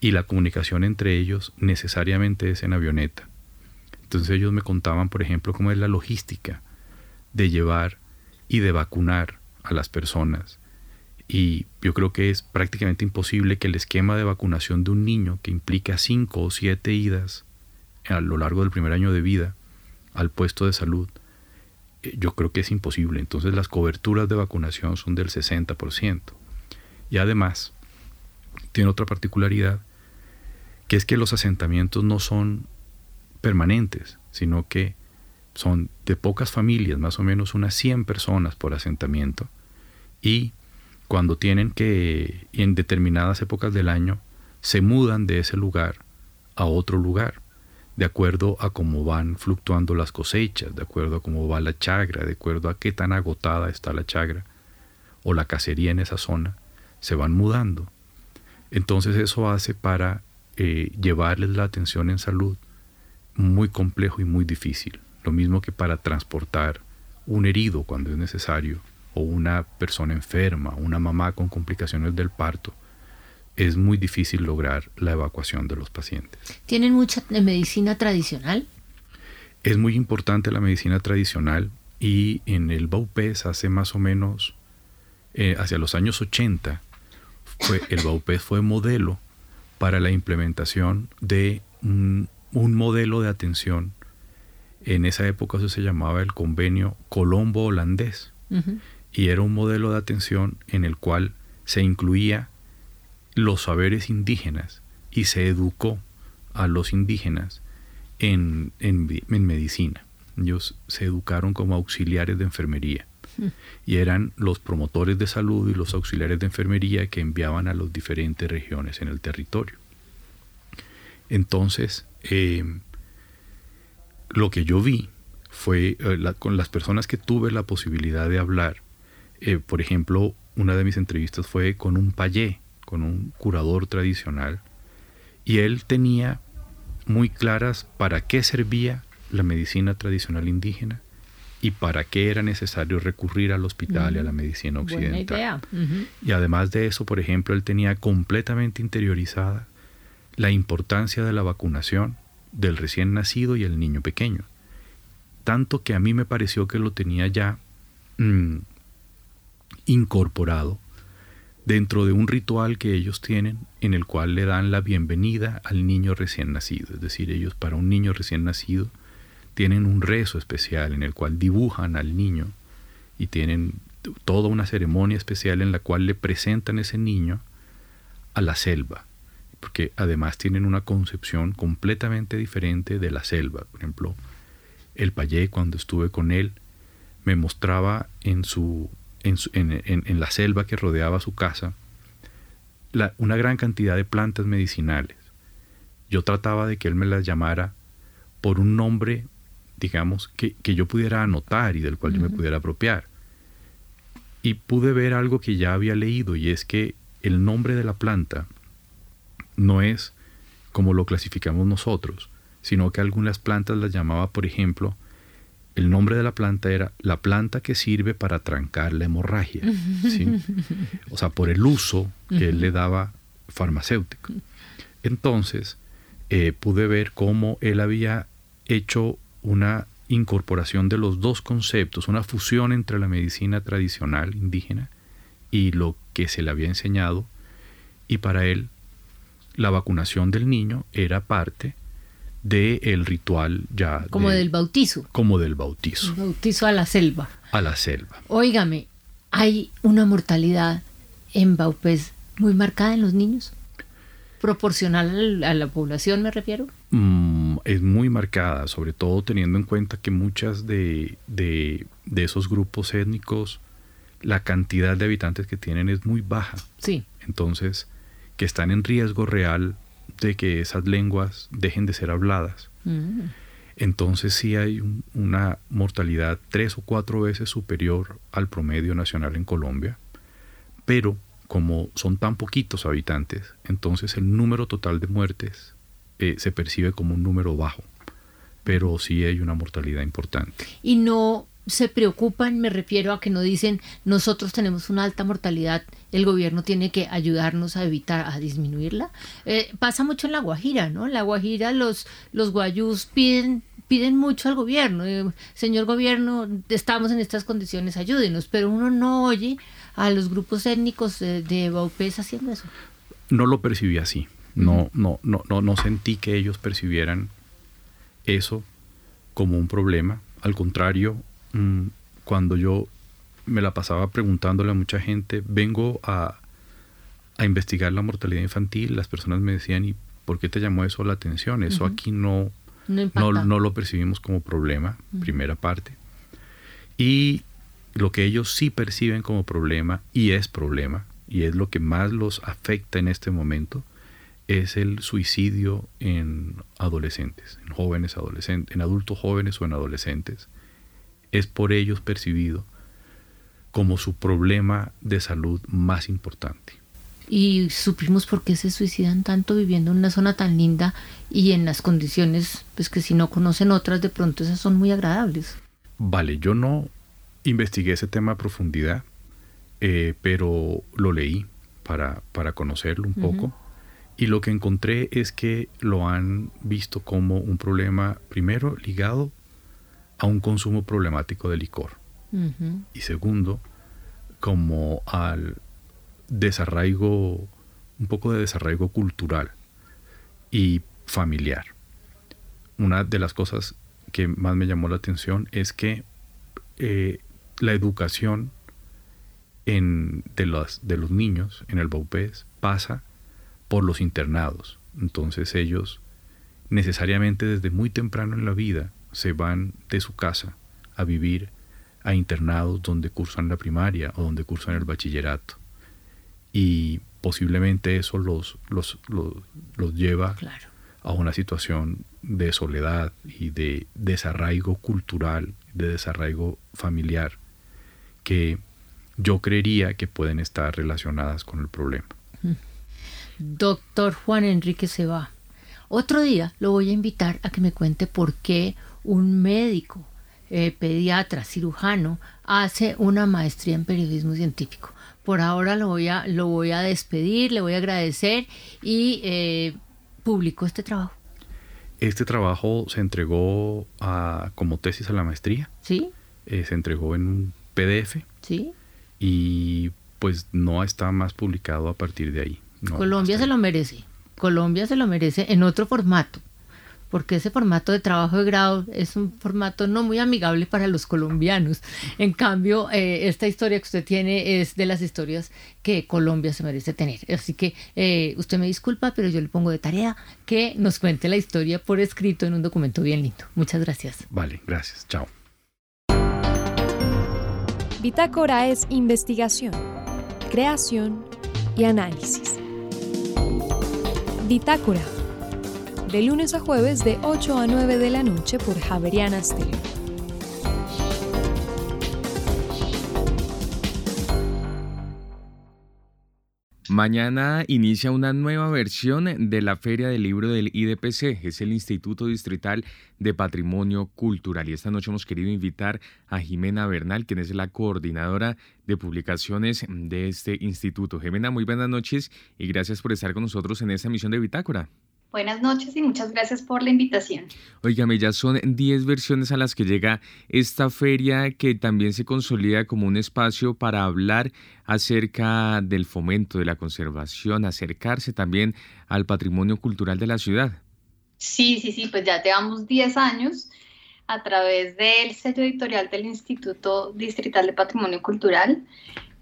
y la comunicación entre ellos necesariamente es en avioneta. Entonces ellos me contaban, por ejemplo, cómo es la logística de llevar y de vacunar a las personas. Y yo creo que es prácticamente imposible que el esquema de vacunación de un niño que implica cinco o siete idas a lo largo del primer año de vida al puesto de salud, yo creo que es imposible. Entonces las coberturas de vacunación son del 60%. Y además, tiene otra particularidad, que es que los asentamientos no son permanentes, sino que son de pocas familias, más o menos unas 100 personas por asentamiento, y cuando tienen que, en determinadas épocas del año, se mudan de ese lugar a otro lugar, de acuerdo a cómo van fluctuando las cosechas, de acuerdo a cómo va la chagra, de acuerdo a qué tan agotada está la chagra o la cacería en esa zona, se van mudando. Entonces eso hace para eh, llevarles la atención en salud muy complejo y muy difícil. Lo mismo que para transportar un herido cuando es necesario, o una persona enferma, una mamá con complicaciones del parto, es muy difícil lograr la evacuación de los pacientes. ¿Tienen mucha medicina tradicional? Es muy importante la medicina tradicional y en el Baupés hace más o menos, eh, hacia los años 80, fue, el Baupés fue modelo para la implementación de un, modelo de atención. En esa época eso se llamaba el convenio Colombo-Holandés y era un modelo de atención en el cual se incluía los saberes indígenas y se educó a los indígenas en, en, medicina. Ellos se educaron como auxiliares de enfermería mm. y eran los promotores de salud y los auxiliares de enfermería que enviaban a las diferentes regiones en el territorio. Entonces, eh, lo que yo vi fue eh, con las personas que tuve la posibilidad de hablar. Eh, por ejemplo, una de mis entrevistas fue con un payé, con un curador tradicional, y él tenía muy claras para qué servía la medicina tradicional indígena y para qué era necesario recurrir al hospital y a la medicina occidental. Y además de eso, por ejemplo, él tenía completamente interiorizada la importancia de la vacunación del recién nacido y el niño pequeño. Tanto que a mí me pareció que lo tenía ya mm, incorporado dentro de un ritual que ellos tienen en el cual le dan la bienvenida al niño recién nacido. Es decir, ellos para un niño recién nacido tienen un rezo especial en el cual dibujan al niño y tienen toda una ceremonia especial en la cual le presentan ese niño a la selva, porque además tienen una concepción completamente diferente de la selva. Por ejemplo, el payé cuando estuve con él me mostraba en su en, la selva que rodeaba su casa una gran cantidad de plantas medicinales. Yo trataba de que él me las llamara por un nombre, digamos, que, yo pudiera anotar y del cual yo me pudiera apropiar. Y pude ver algo que ya había leído y es que el nombre de la planta no es como lo clasificamos nosotros, sino que algunas plantas las llamaba, por ejemplo, el nombre de la planta era la planta que sirve para trancar la hemorragia. O sea, por el uso que él le daba farmacéutico. Entonces, eh, pude ver cómo él había hecho una incorporación de los dos conceptos, una fusión entre la medicina tradicional indígena y lo que se le había enseñado. Y para él, la vacunación del niño era parte del ritual ya. Como del bautizo. Como del bautizo. bautizo a la selva. A la selva. Óigame, ¿hay una mortalidad en Baupés muy marcada en los niños? ¿Proporcional a la población me refiero? Mm, es muy marcada, sobre todo teniendo en cuenta que muchas de, de, de esos grupos étnicos, la cantidad de habitantes que tienen es muy baja. Sí. Entonces, que están en riesgo real de que esas lenguas dejen de ser habladas. Mm. Entonces sí hay una mortalidad tres o cuatro veces superior al promedio nacional en Colombia, pero como son tan poquitos habitantes, entonces el número total de muertes eh, se percibe como un número bajo, pero sí hay una mortalidad importante. Y no se preocupan, me refiero a que no dicen nosotros tenemos una alta mortalidad, el gobierno tiene que ayudarnos a evitar, a disminuirla. Eh, pasa mucho en La Guajira, ¿no? En La Guajira los, los guayús piden, piden mucho al gobierno, eh, señor gobierno, estamos en estas condiciones, ayúdenos, pero uno no oye a los grupos étnicos de, de Baupés haciendo eso. No lo percibí así, no, no, no, no, no sentí que ellos percibieran eso como un problema, al contrario, Mm, cuando yo me la pasaba preguntándole a mucha gente, vengo a, investigar la mortalidad infantil, las personas me decían, ¿y por qué te llamó eso la atención? Eso aquí no, no, lo percibimos como problema, primera parte. Y lo que ellos sí perciben como problema, y es problema, y es lo que más los afecta en este momento, es el suicidio en adolescentes, en jóvenes adolescentes, en adultos jóvenes o en adolescentes es por ellos percibido como su problema de salud más importante. Y supimos por qué se suicidan tanto viviendo en una zona tan linda y en las condiciones, pues que si no conocen otras, de pronto esas son muy agradables. Vale, yo no investigué ese tema a profundidad, eh, pero lo leí para, para conocerlo un poco. Y lo que encontré es que lo han visto como un problema, primero, ligado a un consumo problemático de licor. Y segundo, como al desarraigo, un poco de desarraigo cultural y familiar. Una de las cosas que más me llamó la atención es que eh, la educación en, de, los, de los niños en el Baupés pasa por los internados. Entonces ellos necesariamente desde muy temprano en la vida se van de su casa a vivir a internados donde cursan la primaria o donde cursan el bachillerato. Y posiblemente eso los, los, los, lleva a una situación de soledad y de desarraigo cultural, de desarraigo familiar, que yo creería que pueden estar relacionadas con el problema. Doctor Juan Enrique se va. Otro día lo voy a invitar a que me cuente por qué un médico, eh, pediatra, cirujano, hace una maestría en periodismo científico. Por ahora lo voy a, lo voy a despedir, le voy a agradecer y eh, publicó este trabajo. Este trabajo se entregó a, como tesis a la maestría. Sí. Eh, se entregó en un PDF. Sí. Y pues no está más publicado a partir de ahí. Colombia se lo merece. Colombia se lo merece en otro formato porque ese formato de trabajo de grado es un formato no muy amigable para los colombianos. En cambio, eh, esta historia que usted tiene es de las historias que Colombia se merece tener. Así que eh, usted me disculpa, pero yo le pongo de tarea que nos cuente la historia por escrito en un documento bien lindo. Muchas gracias. Vale, gracias. Chao. Bitácora es investigación, creación y análisis. Bitácora de lunes a jueves de 8 a 9 de la noche por Javeriana Stereo. Mañana inicia una nueva versión de la Feria del Libro del IDPC, es el Instituto Distrital de Patrimonio Cultural. Y esta noche hemos querido invitar a Jimena Bernal, quien es la coordinadora de publicaciones de este instituto. Jimena, muy buenas noches y gracias por estar con nosotros en esta emisión de Bitácora. Buenas noches y muchas gracias por la invitación. Óigame, ya son 10 versiones a las que llega esta feria que también se consolida como un espacio para hablar acerca del fomento de la conservación, acercarse también al patrimonio cultural de la ciudad. Sí, sí, sí, pues ya llevamos 10 años a través del sello editorial del Instituto Distrital de Patrimonio Cultural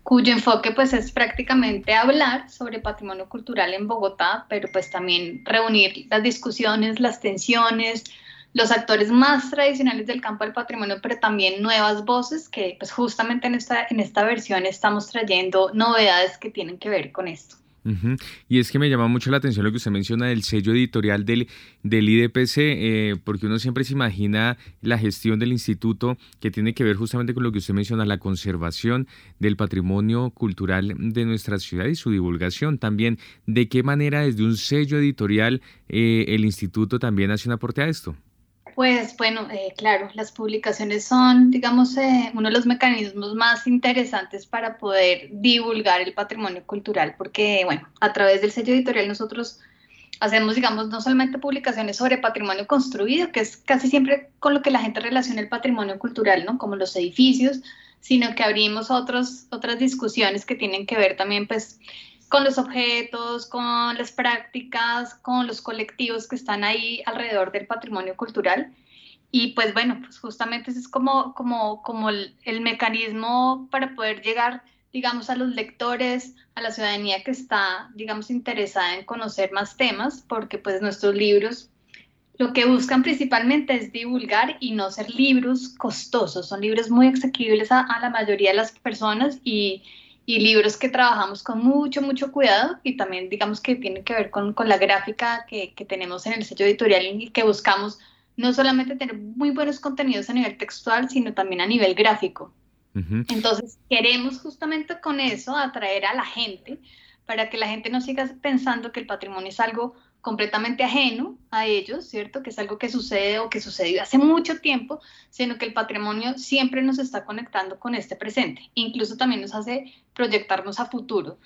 cuyo enfoque pues es prácticamente hablar sobre patrimonio cultural en Bogotá, pero pues también reunir las discusiones, las tensiones, los actores más tradicionales del campo del patrimonio, pero también nuevas voces que pues justamente en esta, en esta versión estamos trayendo novedades que tienen que ver con esto. Y es que me llama mucho la atención lo que usted menciona del sello editorial del, del IDPC, eh, porque uno siempre se imagina la gestión del instituto que tiene que ver justamente con lo que usted menciona, la conservación del patrimonio cultural de nuestra ciudad y su divulgación. También, ¿de qué manera desde un sello editorial eh, el instituto también hace un aporte a esto? Pues bueno, eh, claro, las publicaciones son, digamos, eh, uno de los mecanismos más interesantes para poder divulgar el patrimonio cultural, porque, bueno, a través del sello editorial nosotros hacemos, digamos, no solamente publicaciones sobre patrimonio construido, que es casi siempre con lo que la gente relaciona el patrimonio cultural, ¿no? Como los edificios, sino que abrimos otros, otras discusiones que tienen que ver también, pues, con los objetos, con las prácticas, con los colectivos que están ahí alrededor del patrimonio cultural. Y pues bueno, pues justamente ese es como, como, como el, el, mecanismo para poder llegar, digamos, a los lectores, a la ciudadanía que está, digamos, interesada en conocer más temas, porque pues nuestros libros lo que buscan principalmente es divulgar y no ser libros costosos, son libros muy asequibles a, a la mayoría de las personas y, y libros que trabajamos con mucho, mucho cuidado y también digamos que tiene que ver con, con la gráfica que, que, tenemos en el sello editorial y que buscamos no solamente tener muy buenos contenidos a nivel textual, sino también a nivel gráfico. Entonces queremos justamente con eso atraer a la gente para que la gente no siga pensando que el patrimonio es algo completamente ajeno a ellos, ¿cierto? Que es algo que sucede o que sucedió hace mucho tiempo, sino que el patrimonio siempre nos está conectando con este presente. Incluso también nos hace proyectarnos a futuro.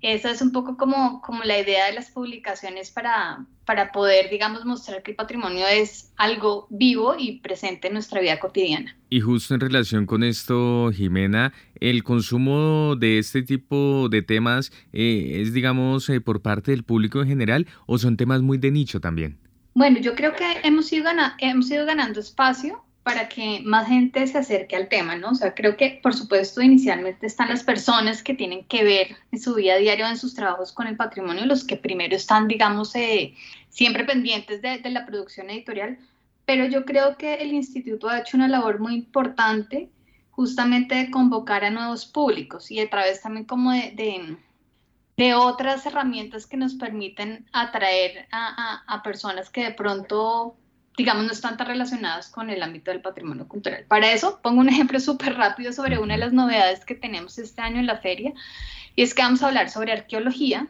Esa es un poco como, como la idea de las publicaciones para, para poder, digamos, mostrar que el patrimonio es algo vivo y presente en nuestra vida cotidiana. Y justo en relación con esto, Jimena, el consumo de este tipo de temas eh, es, digamos, eh, por parte del público en general o son temas muy de nicho también? Bueno, yo creo que hemos ido, hemos ido ganando espacio para que más gente se acerque al tema, ¿no? O sea, creo que, por supuesto, inicialmente están las personas que tienen que ver en su vida diaria, en sus trabajos con el patrimonio, los que primero están, digamos, eh, siempre pendientes de, la producción editorial, pero yo creo que el instituto ha hecho una labor muy importante justamente de convocar a nuevos públicos y a través también como de, otras herramientas que nos permiten atraer a personas que de pronto digamos, no están tan relacionadas con el ámbito del patrimonio cultural. Para eso, pongo un ejemplo súper rápido sobre una de las novedades que tenemos este año en la feria, y es que vamos a hablar sobre arqueología,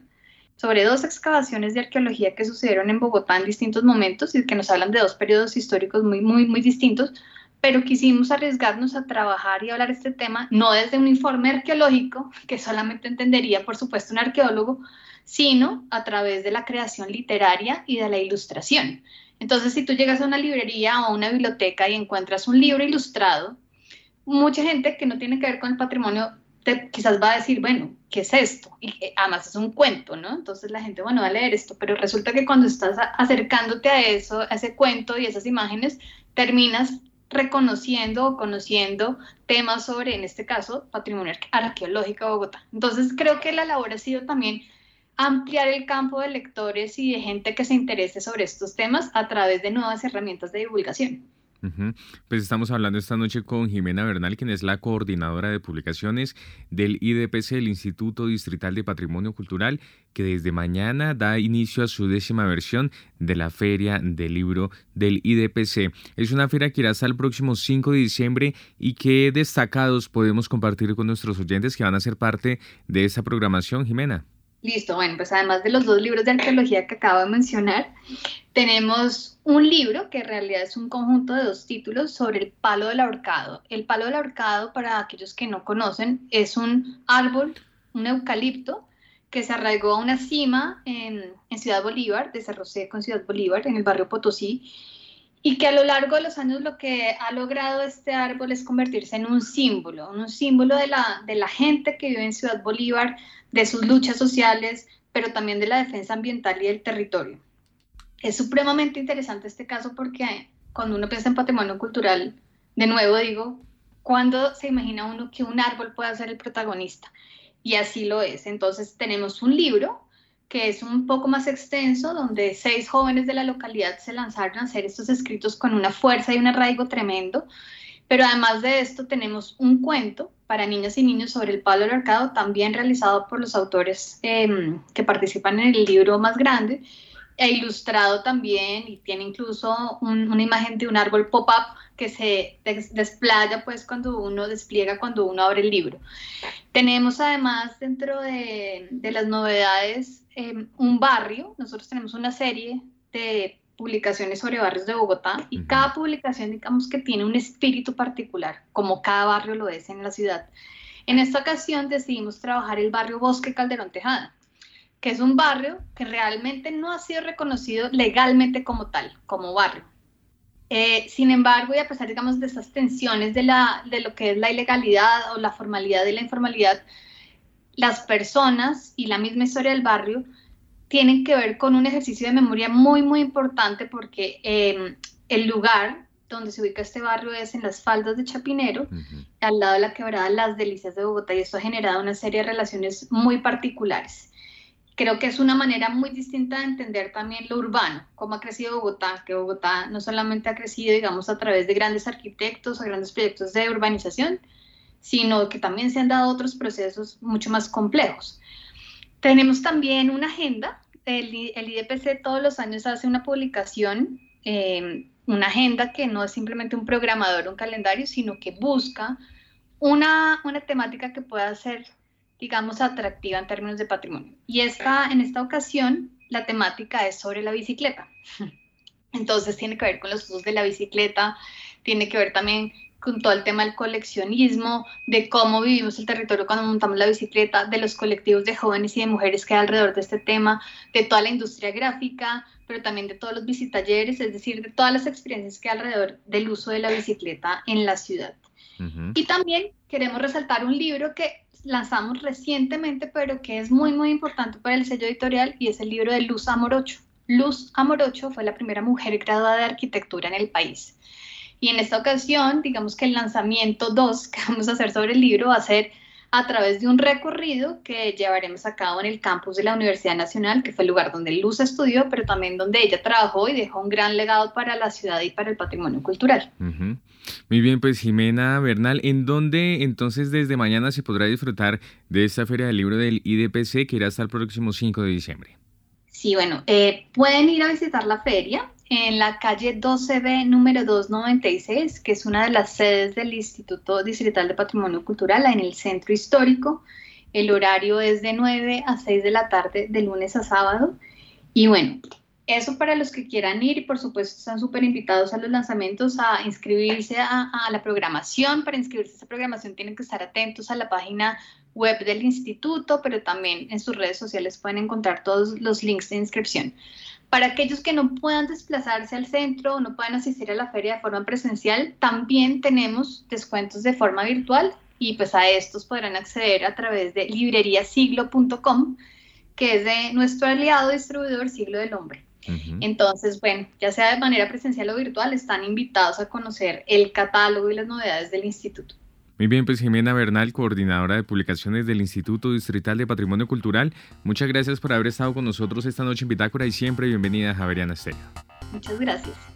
sobre dos excavaciones de arqueología que sucedieron en Bogotá en distintos momentos y que nos hablan de dos periodos históricos muy, muy, muy distintos, pero quisimos arriesgarnos a trabajar y hablar este tema no desde un informe arqueológico, que solamente entendería, por supuesto, un arqueólogo, sino a través de la creación literaria y de la ilustración. Entonces, si tú llegas a una librería o a una biblioteca y encuentras un libro ilustrado, mucha gente que no tiene que ver con el patrimonio quizás va a decir, bueno, ¿qué es esto? Y eh, además es un cuento, ¿no? Entonces la gente, bueno, va a leer esto, pero resulta que cuando estás acercándote a eso, a ese cuento y esas imágenes, terminas reconociendo o conociendo temas sobre, en este caso, patrimonio arqueológico de Bogotá. Entonces creo que la labor ha sido también ampliar el campo de lectores y de gente que se interese sobre estos temas a través de nuevas herramientas de divulgación. Pues estamos hablando esta noche con Jimena Bernal, quien es la coordinadora de publicaciones del IDPC, el Instituto Distrital de Patrimonio Cultural, que desde mañana da inicio a su décima versión de la Feria del Libro del IDPC. Es una feria que irá hasta el próximo 5 de diciembre y que destacados podemos compartir con nuestros oyentes que van a ser parte de esta programación, Jimena. Listo, bueno, pues además de los dos libros de arqueología que acabo de mencionar, tenemos un libro que en realidad es un conjunto de dos títulos sobre el palo del ahorcado. El palo del ahorcado, para aquellos que no conocen, es un árbol, un eucalipto, que se arraigó a una cima en, en Ciudad Bolívar, de Cerro Seco en Ciudad Bolívar, en el barrio Potosí, y que a lo largo de los años lo que ha logrado este árbol es convertirse en un símbolo, un símbolo de la, de la gente que vive en Ciudad Bolívar, de sus luchas sociales, pero también de la defensa ambiental y del territorio. Es supremamente interesante este caso porque cuando uno piensa en patrimonio cultural, de nuevo digo, ¿cuándo se imagina uno que un árbol pueda ser el protagonista? Y así lo es. Entonces tenemos un libro que es un poco más extenso, donde seis jóvenes de la localidad se lanzaron a hacer estos escritos con una fuerza y un arraigo tremendo, Pero además de esto tenemos un cuento para niñas y niños sobre el palo del arcado, también realizado por los autores em, que participan en el libro más grande, e ilustrado también, y tiene incluso una imagen de un árbol pop-up que se desplaya pues cuando uno despliega, cuando uno abre el libro. Tenemos además dentro de, las novedades em, un barrio, nosotros tenemos una serie de publicaciones sobre barrios de Bogotá y cada publicación digamos que tiene un espíritu particular, como cada barrio lo es en la ciudad. En esta ocasión decidimos trabajar el barrio Bosque Calderón Tejada, que es un barrio que realmente no ha sido reconocido legalmente como tal, como barrio. Eh, sin embargo, y a pesar, digamos, de esas tensiones de, la, de lo que es la ilegalidad o la formalidad y la informalidad, las personas y la misma historia del barrio tienen que ver con un ejercicio de memoria muy, muy importante porque em, el lugar donde se ubica este barrio es en las faldas de Chapinero, al lado de la quebrada Las Delicias de Bogotá, y esto ha generado una serie de relaciones muy particulares. Creo que es una manera muy distinta de entender también lo urbano, cómo ha crecido Bogotá, que Bogotá no solamente ha crecido, digamos, a través de grandes arquitectos o grandes proyectos de urbanización, sino que también se han dado otros procesos mucho más complejos. Tenemos también una agenda. El, IDPC todos los años hace una publicación, em, una agenda que no es simplemente un programador, un calendario, sino que busca una, una temática que pueda ser, digamos, atractiva en términos de patrimonio. Y esta, en esta ocasión, la temática es sobre la bicicleta. (laughs) Entonces tiene que ver con los usos de la bicicleta, tiene que ver también con todo el tema del coleccionismo, de cómo vivimos el territorio cuando montamos la bicicleta, de los colectivos de jóvenes y de mujeres que hay alrededor de este tema, de toda la industria gráfica, pero también de todos los bicitalleres, es decir, de todas las experiencias que hay alrededor del uso de la bicicleta en la ciudad. Y también queremos resaltar un libro que lanzamos recientemente, pero que es muy, muy importante para el sello editorial y es el libro de Luz Amorocho. Luz Amorocho fue la primera mujer graduada de arquitectura en el país. Y en esta ocasión, digamos que el lanzamiento 2 que (laughs) vamos a hacer sobre el libro va a ser a través de un recorrido que llevaremos a cabo en el campus de la Universidad Nacional, que fue el lugar donde Luz estudió, pero también donde ella trabajó y dejó un gran legado para la ciudad y para el patrimonio cultural. Muy bien, pues Jimena Bernal, ¿en dónde entonces desde mañana se podrá disfrutar de esta feria del libro del IDPC que irá hasta el próximo 5 de diciembre? Sí, bueno, eh, pueden ir a visitar la feria en la calle 12B número 296, que es una de las sedes del Instituto Distrital de Patrimonio Cultural en el centro histórico. El horario es de 9 a 6 de la tarde, de lunes a sábado. Y bueno, eso para los que quieran ir y por supuesto están súper invitados a los lanzamientos, a inscribirse a, a, la programación. Para inscribirse a esa programación tienen que estar atentos a la página web del instituto, pero también en sus redes sociales pueden encontrar todos los links de inscripción. Para aquellos que no puedan desplazarse al centro o no puedan asistir a la feria de forma presencial, también tenemos descuentos de forma virtual y pues a estos podrán acceder a través de libreriasiglo.com, que es de nuestro aliado distribuidor Siglo del Hombre. Entonces, bueno, ya sea de manera presencial o virtual, están invitados a conocer el catálogo y las novedades del instituto. Muy bien, pues Jimena Bernal, coordinadora de publicaciones del Instituto Distrital de Patrimonio Cultural, muchas gracias por haber estado con nosotros esta noche en Bitácora y siempre bienvenida a Javeriana Estéreo. Muchas gracias.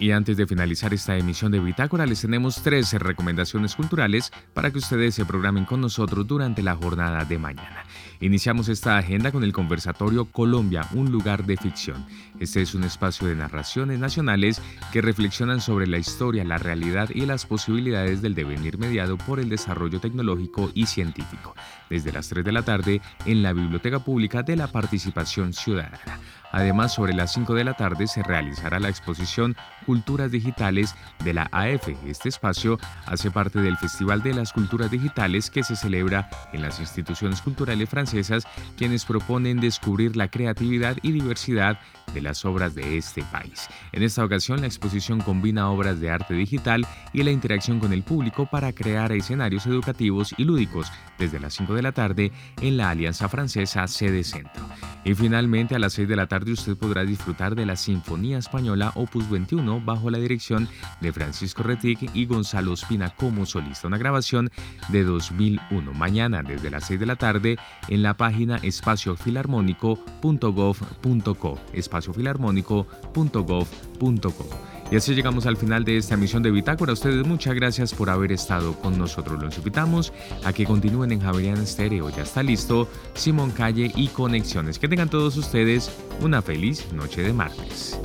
Y antes de finalizar esta emisión de Bitácora, les tenemos 13 recomendaciones culturales para que ustedes se programen con nosotros durante la jornada de mañana. Iniciamos esta agenda con el conversatorio Colombia, un lugar de ficción. Este es un espacio de narraciones nacionales que reflexionan sobre la historia, la realidad y las posibilidades del devenir mediado por el desarrollo tecnológico y científico, desde las 3 de la tarde en la Biblioteca Pública de la Participación Ciudadana. Además, sobre las 5 de la tarde se realizará la exposición Culturas Digitales de la AF. Este espacio hace parte del Festival de las Culturas Digitales que se celebra en las instituciones culturales francesas, quienes proponen descubrir la creatividad y diversidad de las obras de este país. En esta ocasión, la exposición combina obras de arte digital y la interacción con el público para crear escenarios educativos y lúdicos desde las 5 de la tarde en la Alianza Francesa Sede Centro. Y finalmente, a las 6 de la tarde usted podrá disfrutar de la Sinfonía Española Opus 21 bajo la dirección de Francisco Retic y Gonzalo Espina como solista, una grabación de 2001. Mañana desde las 6 de la tarde en la página espaciofilarmónico.gov.co, espaciofilarmónico.gov.co. Y así llegamos al final de esta emisión de Bitácora. Ustedes muchas gracias por haber estado con nosotros. Los invitamos a que continúen en Javerian Stereo. Ya está listo Simón Calle y Conexiones. Que tengan todos ustedes una feliz noche de martes.